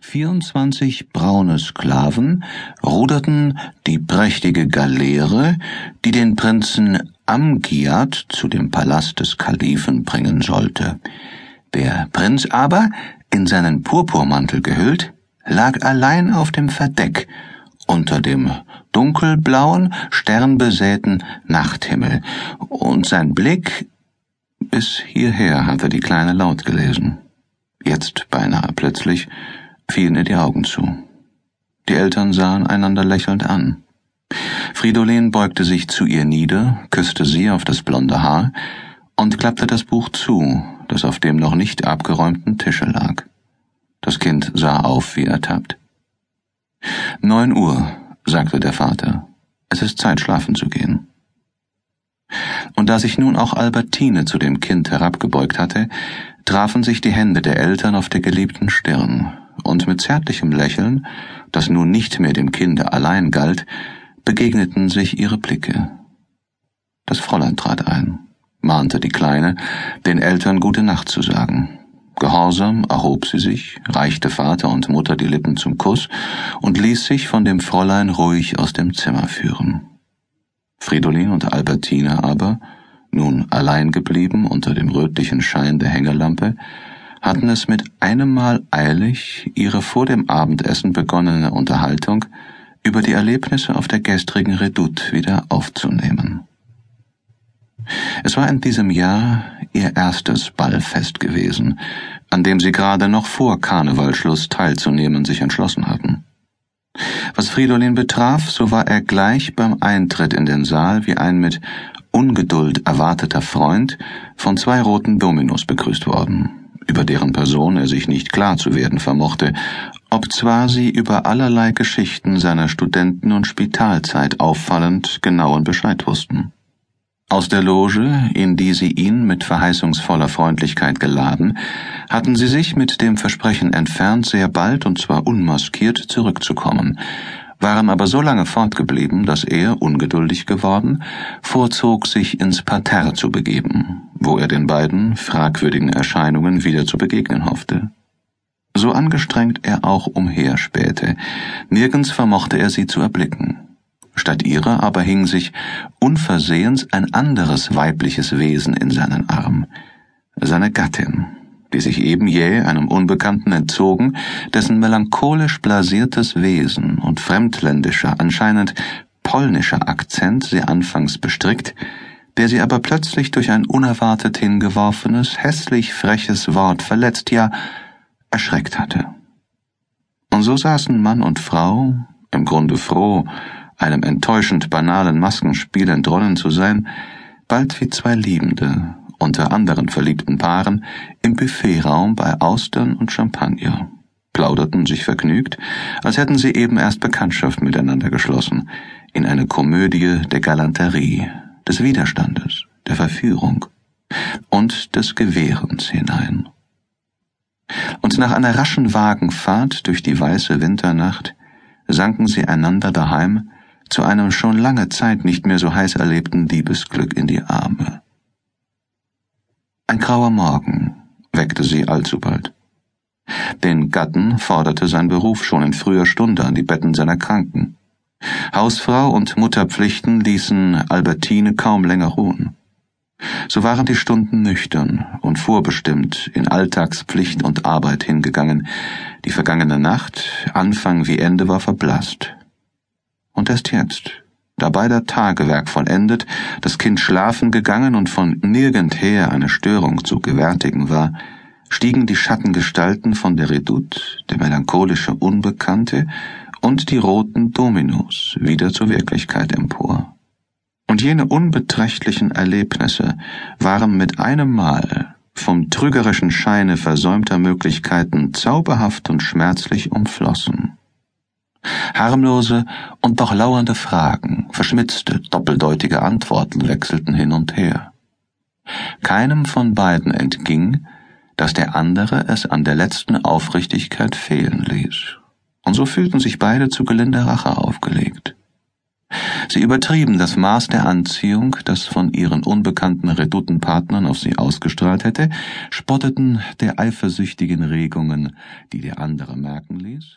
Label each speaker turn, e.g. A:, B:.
A: 24 braune Sklaven ruderten die prächtige Galeere, die den Prinzen Amgiad zu dem Palast des Kalifen bringen sollte. Der Prinz aber, in seinen Purpurmantel gehüllt, lag allein auf dem Verdeck unter dem dunkelblauen, sternbesäten Nachthimmel, und sein Blick bis hierher hatte die Kleine laut gelesen. Jetzt beinahe plötzlich fielen ihr die Augen zu. Die Eltern sahen einander lächelnd an. Fridolin beugte sich zu ihr nieder, küsste sie auf das blonde Haar und klappte das Buch zu, das auf dem noch nicht abgeräumten Tische lag. Das Kind sah auf wie ertappt. Neun Uhr, sagte der Vater. Es ist Zeit, schlafen zu gehen. Und da sich nun auch Albertine zu dem Kind herabgebeugt hatte, trafen sich die Hände der Eltern auf der geliebten Stirn, und mit zärtlichem Lächeln, das nun nicht mehr dem Kinde allein galt, begegneten sich ihre Blicke. Das Fräulein trat ein, mahnte die Kleine, den Eltern gute Nacht zu sagen. Gehorsam erhob sie sich, reichte Vater und Mutter die Lippen zum Kuss und ließ sich von dem Fräulein ruhig aus dem Zimmer führen. Fridolin und Albertine aber, nun allein geblieben unter dem rötlichen Schein der Hängelampe, hatten es mit einem Mal eilig, ihre vor dem Abendessen begonnene Unterhaltung über die Erlebnisse auf der gestrigen Redoute wieder aufzunehmen. Es war in diesem Jahr ihr erstes Ballfest gewesen, an dem sie gerade noch vor Karnevalschluss teilzunehmen sich entschlossen hatten. Was Fridolin betraf, so war er gleich beim Eintritt in den Saal wie ein mit Ungeduld erwarteter Freund von zwei roten Dominos begrüßt worden, über deren Person er sich nicht klar zu werden vermochte, obzwar sie über allerlei Geschichten seiner Studenten- und Spitalzeit auffallend genauen Bescheid wussten. Aus der Loge, in die sie ihn mit verheißungsvoller Freundlichkeit geladen, hatten sie sich mit dem Versprechen entfernt, sehr bald und zwar unmaskiert zurückzukommen, waren aber so lange fortgeblieben, dass er, ungeduldig geworden, vorzog, sich ins Parterre zu begeben, wo er den beiden fragwürdigen Erscheinungen wieder zu begegnen hoffte. So angestrengt er auch umherspähte, nirgends vermochte er sie zu erblicken. Statt ihrer aber hing sich unversehens ein anderes weibliches Wesen in seinen Arm, seine Gattin, die sich eben jäh einem Unbekannten entzogen, dessen melancholisch blasiertes Wesen und fremdländischer, anscheinend polnischer Akzent sie anfangs bestrickt, der sie aber plötzlich durch ein unerwartet hingeworfenes, hässlich freches Wort verletzt, ja erschreckt hatte. Und so saßen Mann und Frau, im Grunde froh, einem enttäuschend banalen Maskenspiel entronnen zu sein, bald wie zwei Liebende, unter anderen verliebten Paaren, im Buffetraum bei Austern und Champagner, plauderten sich vergnügt, als hätten sie eben erst Bekanntschaft miteinander geschlossen, in eine Komödie der Galanterie, des Widerstandes, der Verführung und des Gewährens hinein. Und nach einer raschen Wagenfahrt durch die weiße Winternacht sanken sie einander daheim zu einem schon lange Zeit nicht mehr so heiß erlebten Liebesglück in die Arme. Ein grauer Morgen weckte sie allzubald. Den Gatten forderte sein Beruf schon in früher Stunde an die Betten seiner Kranken. Hausfrau und Mutterpflichten ließen Albertine kaum länger ruhen. So waren die Stunden nüchtern und vorbestimmt in Alltagspflicht und Arbeit hingegangen. Die vergangene Nacht, Anfang wie Ende, war verblasst. Und erst jetzt, da beider Tagewerk vollendet, das Kind schlafen gegangen und von nirgendher eine Störung zu gewärtigen war, stiegen die Schattengestalten von der Redoute, der melancholische Unbekannte und die roten Dominos wieder zur Wirklichkeit empor. Und jene unbeträchtlichen Erlebnisse waren mit einem Mal vom trügerischen Scheine versäumter Möglichkeiten zauberhaft und schmerzlich umflossen. Harmlose und doch lauernde Fragen, verschmitzte, doppeldeutige Antworten wechselten hin und her. Keinem von beiden entging, dass der andere es an der letzten Aufrichtigkeit fehlen ließ. Und so fühlten sich beide zu gelinde Rache aufgelegt. Sie übertrieben das Maß der Anziehung, das von ihren unbekannten Reduttenpartnern auf sie ausgestrahlt hätte, spotteten der eifersüchtigen Regungen, die der andere merken ließ,